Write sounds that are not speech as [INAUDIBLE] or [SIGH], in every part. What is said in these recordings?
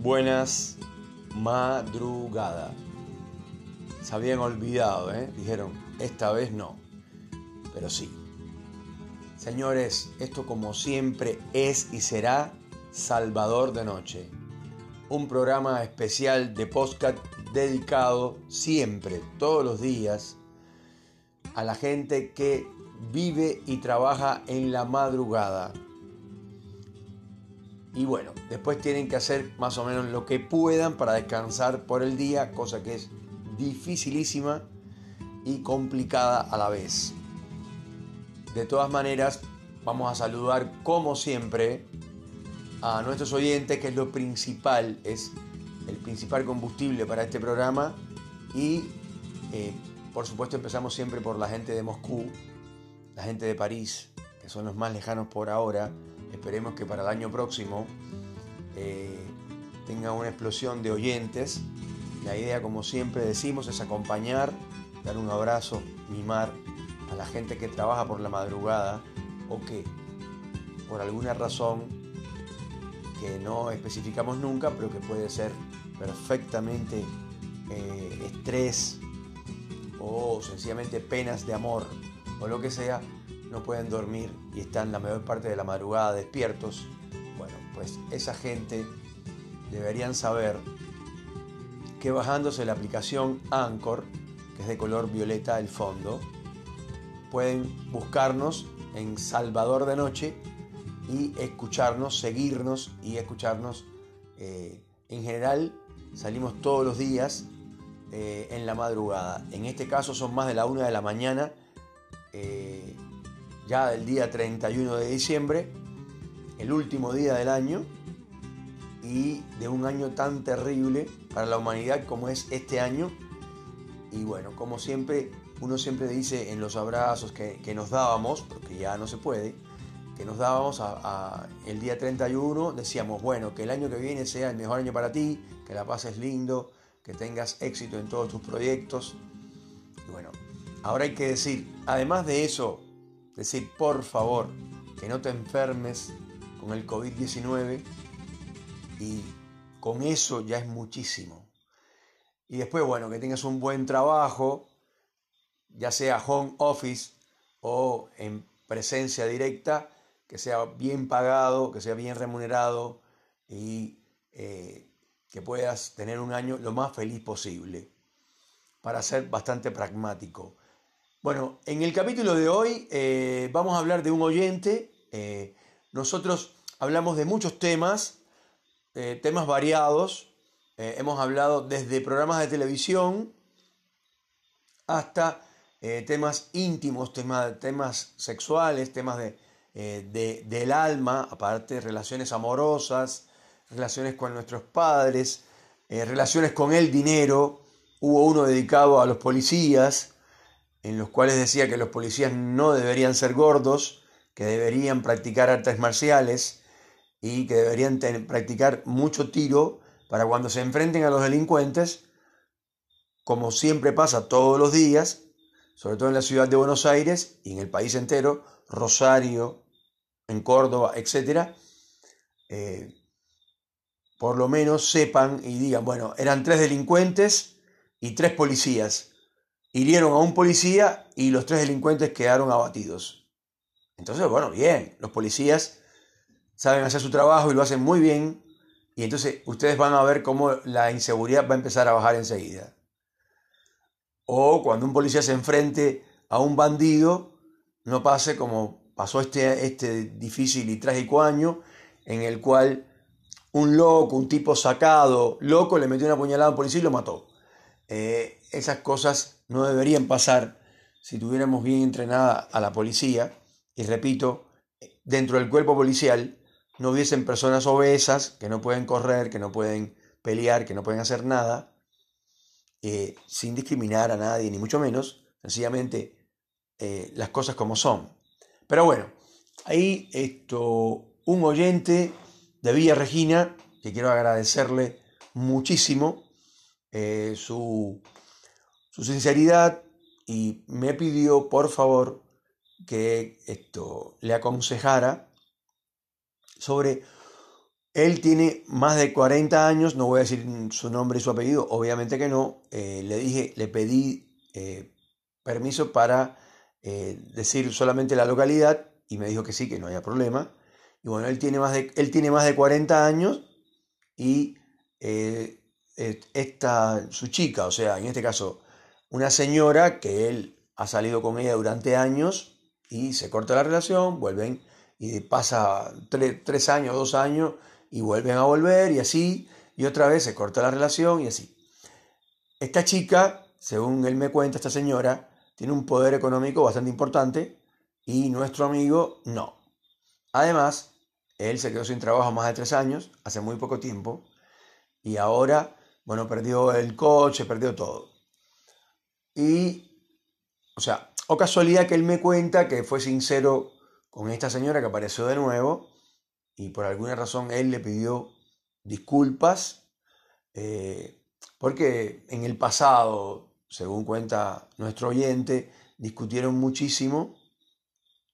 buenas madrugada. Se habían olvidado, ¿eh? Dijeron, esta vez no. Pero sí. Señores, esto como siempre es y será Salvador de Noche. Un programa especial de podcast dedicado siempre, todos los días, a la gente que vive y trabaja en la madrugada y bueno, después tienen que hacer más o menos lo que puedan para descansar por el día, cosa que es dificilísima y complicada a la vez. De todas maneras, vamos a saludar como siempre a nuestros oyentes, que es lo principal, es el principal combustible para este programa. Y eh, por supuesto empezamos siempre por la gente de Moscú, la gente de París, que son los más lejanos por ahora, Esperemos que para el año próximo eh, tenga una explosión de oyentes. La idea, como siempre decimos, es acompañar, dar un abrazo, mimar a la gente que trabaja por la madrugada o que por alguna razón que no especificamos nunca, pero que puede ser perfectamente eh, estrés o sencillamente penas de amor o lo que sea, no pueden dormir y están la mayor parte de la madrugada despiertos, bueno, pues esa gente deberían saber que bajándose la aplicación Anchor, que es de color violeta el fondo, pueden buscarnos en Salvador de Noche y escucharnos, seguirnos y escucharnos. Eh, en general salimos todos los días eh, en la madrugada. En este caso son más de la una de la mañana. Eh, ya del día 31 de diciembre, el último día del año y de un año tan terrible para la humanidad como es este año. Y bueno, como siempre, uno siempre dice en los abrazos que, nos dábamos, porque ya no se puede, que nos dábamos el día 31, decíamos, bueno, que el año que viene sea el mejor año para ti, que la pases lindo, que tengas éxito en todos tus proyectos. Y bueno, ahora hay que decir, además de eso, decir, por favor, que no te enfermes con el COVID-19 y con eso ya es muchísimo. Y después, bueno, que tengas un buen trabajo, ya sea home office o en presencia directa, que sea bien pagado, que sea bien remunerado y eh, que puedas tener un año lo más feliz posible, para ser bastante pragmático. Bueno, en el capítulo de hoy eh, vamos a hablar de un oyente. Eh, nosotros hablamos de muchos temas, eh, temas variados. hemos hablado desde programas de televisión hasta temas íntimos, temas, temas sexuales, temas de, del alma, aparte relaciones amorosas, relaciones con nuestros padres, relaciones con el dinero. Hubo uno dedicado a los policías en los cuales decía que los policías no deberían ser gordos, que deberían practicar artes marciales y que deberían practicar mucho tiro para cuando se enfrenten a los delincuentes, como siempre pasa todos los días, sobre todo en la ciudad de Buenos Aires y en el país entero, Rosario, en Córdoba, etc., eh, por lo menos sepan y digan, bueno, eran tres delincuentes y tres policías hirieron a un policía y los tres delincuentes quedaron abatidos. Entonces, bueno, bien, los policías saben hacer su trabajo y lo hacen muy bien, y entonces ustedes van a ver cómo la inseguridad va a empezar a bajar enseguida. O cuando un policía se enfrente a un bandido, no pase como pasó este, este difícil y trágico año, en el cual un loco, un tipo sacado, loco, le metió una puñalada a un policía y lo mató. Eh, esas cosas no deberían pasar si tuviéramos bien entrenada a la policía. Y repito, dentro del cuerpo policial no hubiesen personas obesas que no pueden correr, que no pueden pelear, que no pueden hacer nada, eh, sin discriminar a nadie, ni mucho menos, sencillamente eh, las cosas como son. Pero bueno, ahí esto, un oyente de Villa Regina, que quiero agradecerle muchísimo eh, su su sinceridad y me pidió por favor que esto le aconsejara sobre Él tiene más de 40 años, no voy a decir su nombre y su apellido, obviamente que no. Eh, le dije, le pedí eh, permiso para eh, decir solamente la localidad y me dijo que sí, que no había problema. Y bueno, él tiene más de, él tiene más de 40 años y esta, su chica, o sea, en este caso, una señora que él ha salido con ella durante años y se corta la relación, vuelven y pasa tres años, dos años y vuelven a volver y así, y otra vez se corta la relación y así. Esta chica, según él me cuenta, esta señora, tiene un poder económico bastante importante y nuestro amigo no. Además, él se quedó sin trabajo más de tres años, hace muy poco tiempo, y ahora, bueno, perdió el coche, perdió todo. Y, o sea, o casualidad que él me cuenta que fue sincero con esta señora que apareció de nuevo y por alguna razón él le pidió disculpas eh, porque en el pasado, según cuenta nuestro oyente, discutieron muchísimo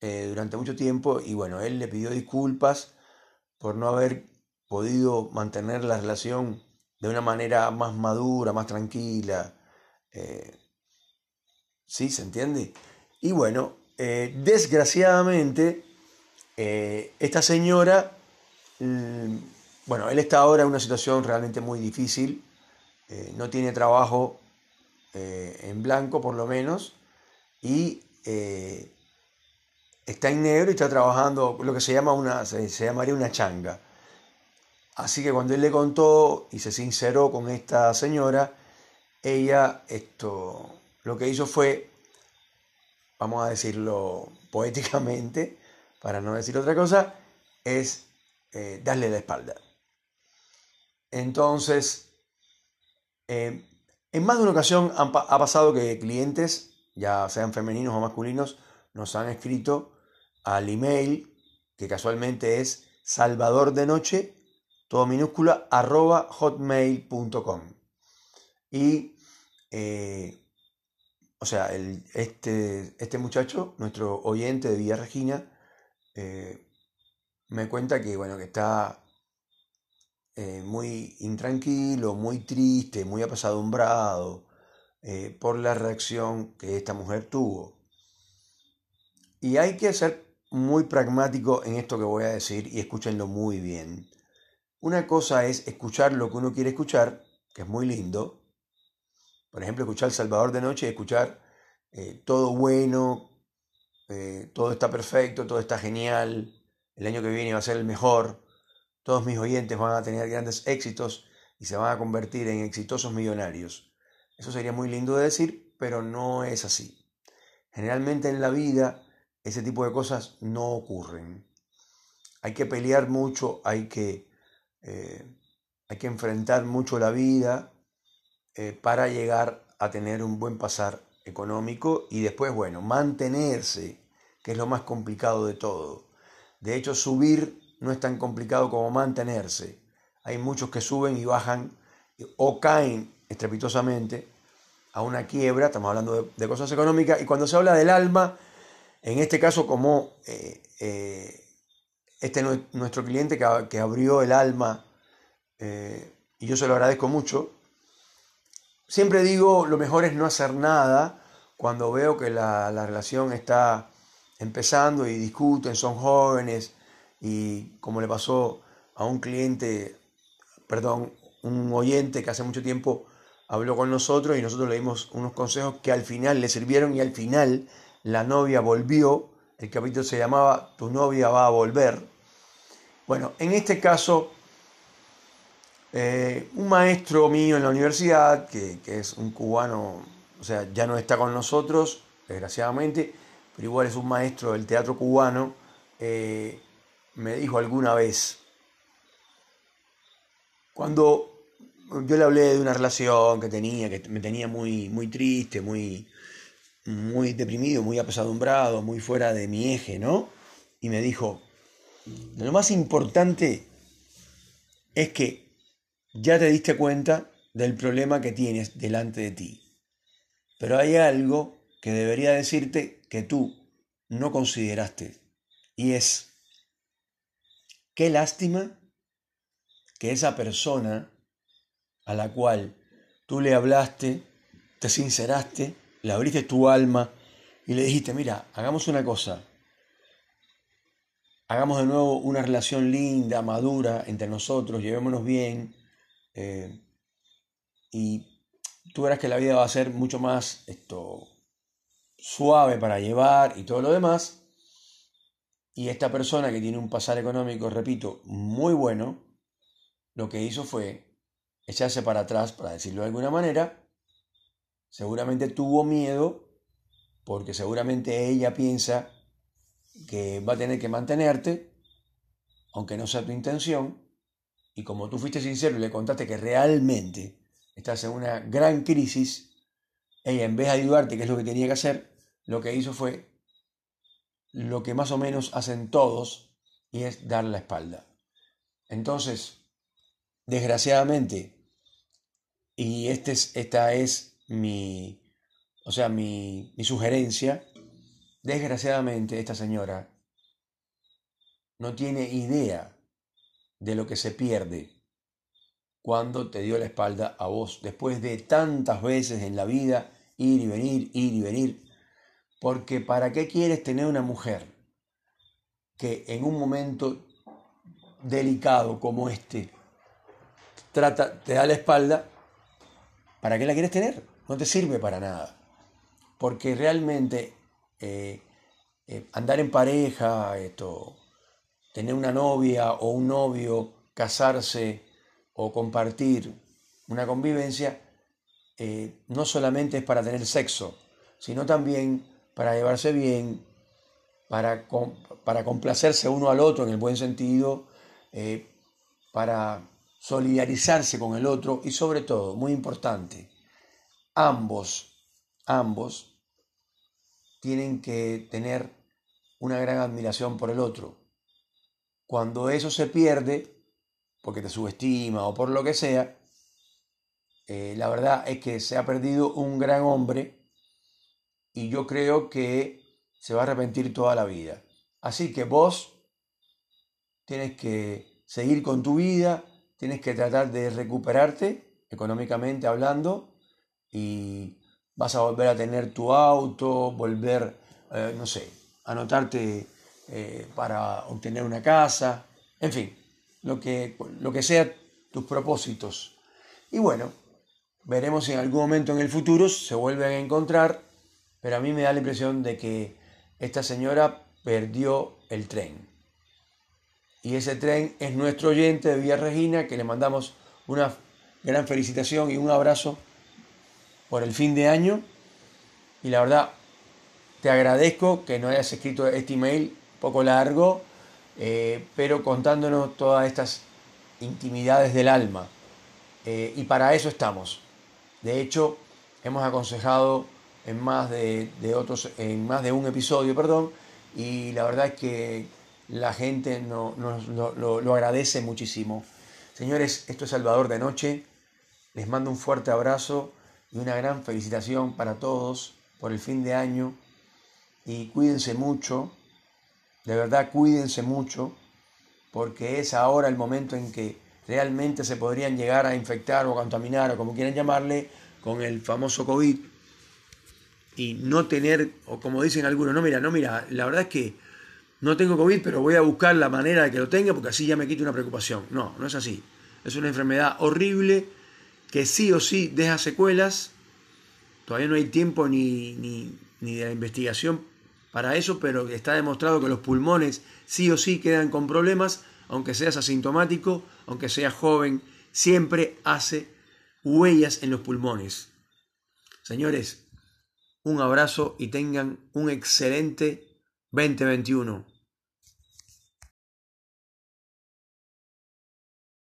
eh, durante mucho tiempo y bueno, él le pidió disculpas por no haber podido mantener la relación de una manera más madura, más tranquila. Eh, ¿Sí? ¿Se entiende? Y bueno, desgraciadamente, esta señora Mm, bueno, él está ahora en una situación realmente muy difícil, eh, no tiene trabajo eh, en blanco por lo menos, y eh, está en negro y está trabajando lo que se llama una, se, llamaría una changa. Así que cuando él le contó y se sinceró con esta señora, ella esto lo que hizo fue, vamos a decirlo [LAUGHS] poéticamente, para no decir otra cosa, es eh, darle la espalda. Entonces, eh, en más de una ocasión ha pasado que clientes, ya sean femeninos o masculinos, nos han escrito al email, que casualmente es salvador de noche, todo minúscula, arroba hotmail.com. Y, eh, o sea, este, este muchacho, nuestro oyente de Villa Regina, me cuenta que, bueno, que está eh, muy intranquilo, muy triste, muy apesadumbrado eh, por la reacción que esta mujer tuvo. Y hay que ser muy pragmático en esto que voy a decir y escúchenlo muy bien. Una cosa es escuchar lo que uno quiere escuchar, que es muy lindo. Por ejemplo, escuchar Salvador de Noche y escuchar eh, todo bueno, todo está perfecto, todo está genial, el año que viene va a ser el mejor, todos mis oyentes van a tener grandes éxitos y se van a convertir en exitosos millonarios. Eso sería muy lindo de decir, pero no es así. Generalmente en la vida ese tipo de cosas no ocurren. Hay que pelear mucho, hay que, eh, hay que enfrentar mucho la vida eh, para llegar a tener un buen pasar económico y después, bueno, mantenerse, que es lo más complicado de todo. De hecho, subir no es tan complicado como mantenerse. Hay muchos que suben y bajan o caen estrepitosamente a una quiebra, estamos hablando de, cosas económicas, y cuando se habla del alma, en este caso como eh, eh, este nuestro cliente que, abrió el alma, y yo se lo agradezco mucho, siempre digo, lo mejor es no hacer nada cuando veo que la relación está empezando y discuten, son jóvenes y como le pasó a un cliente, perdón, un oyente que hace mucho tiempo habló con nosotros y nosotros le dimos unos consejos que al final le sirvieron y al final la novia volvió. El capítulo se llamaba Tu novia va a volver. Bueno, en este caso, eh, un maestro mío en la universidad, que, que es un cubano, o sea, ya no está con nosotros, desgraciadamente, pero igual es un maestro del teatro cubano, eh, me dijo alguna vez, cuando yo le hablé de una relación que tenía, que me tenía muy, muy triste, muy, muy deprimido, muy apesadumbrado, muy fuera de mi eje, ¿no? Y me dijo, lo más importante es que ya te diste cuenta del problema que tienes delante de ti. Pero hay algo que debería decirte que tú no consideraste. Y es, qué lástima que esa persona a la cual tú le hablaste, te sinceraste, le abriste tu alma y le dijiste, mira, hagamos una cosa, hagamos de nuevo una relación linda, madura entre nosotros, llevémonos bien, eh, y tú verás que la vida va a ser mucho más esto, suave para llevar y todo lo demás. Y esta persona que tiene un pasar económico, repito, muy bueno, lo que hizo fue echarse para atrás, para decirlo de alguna manera. Seguramente tuvo miedo, porque seguramente ella piensa que va a tener que mantenerte, aunque no sea tu intención. Y como tú fuiste sincero y le contaste que realmente estás en una gran crisis, ella en vez de ayudarte, que es lo que tenía que hacer, lo que hizo fue lo que más o menos hacen todos y es dar la espalda. Entonces, desgraciadamente, y este es, esta es mi, o sea, mi, mi sugerencia, desgraciadamente esta señora no tiene idea de lo que se pierde cuando te dio la espalda a vos, después de tantas veces en la vida ir y venir, ir y venir, porque ¿para qué quieres tener una mujer que en un momento delicado como este trata, te da la espalda? ¿Para qué la quieres tener? No te sirve para nada. Porque realmente eh, eh, andar en pareja, esto, tener una novia o un novio, casarse o compartir una convivencia, eh, no solamente es para tener sexo, sino también para llevarse bien, para, complacerse uno al otro en el buen sentido, eh, para solidarizarse con el otro y sobre todo, muy importante, ambos, ambos tienen que tener una gran admiración por el otro. Cuando eso se pierde, porque te subestima o por lo que sea, eh, la verdad es que se ha perdido un gran hombre y yo creo que se va a arrepentir toda la vida. Así que vos tienes que seguir con tu vida, tienes que tratar de recuperarte económicamente hablando y vas a volver a tener tu auto, volver, eh, no sé, anotarte eh, para obtener una casa, en fin, lo que, lo que sea tus propósitos. Y bueno, veremos si en algún momento en el futuro se vuelven a encontrar pero a mí me da la impresión de que esta señora perdió el tren. Y ese tren es nuestro oyente de Villa Regina, que le mandamos una gran felicitación y un abrazo por el fin de año. Y la verdad, te agradezco que no hayas escrito este email poco largo, eh, pero contándonos todas estas intimidades del alma. Eh, y para eso estamos. De hecho, hemos aconsejado en más de, otros, en más de un episodio, perdón, y la verdad es que la gente no, lo, lo agradece muchísimo. Señores, esto es Salvador de Noche. Les mando un fuerte abrazo y una gran felicitación para todos por el fin de año. Y cuídense mucho, de verdad cuídense mucho, porque es ahora el momento en que realmente se podrían llegar a infectar o contaminar o como quieran llamarle con el famoso COVID y no tener, o como dicen algunos, no, mira, no, mira, la verdad es que no tengo COVID, pero voy a buscar la manera de que lo tenga porque así ya me quito una preocupación. No, no es así. Es una enfermedad horrible que sí o sí deja secuelas. Todavía no hay tiempo ni, ni, ni de la investigación para eso, pero está demostrado que los pulmones sí o sí quedan con problemas, aunque seas asintomático, aunque seas joven, siempre hace huellas en los pulmones. Señores, un abrazo y tengan un excelente 2021.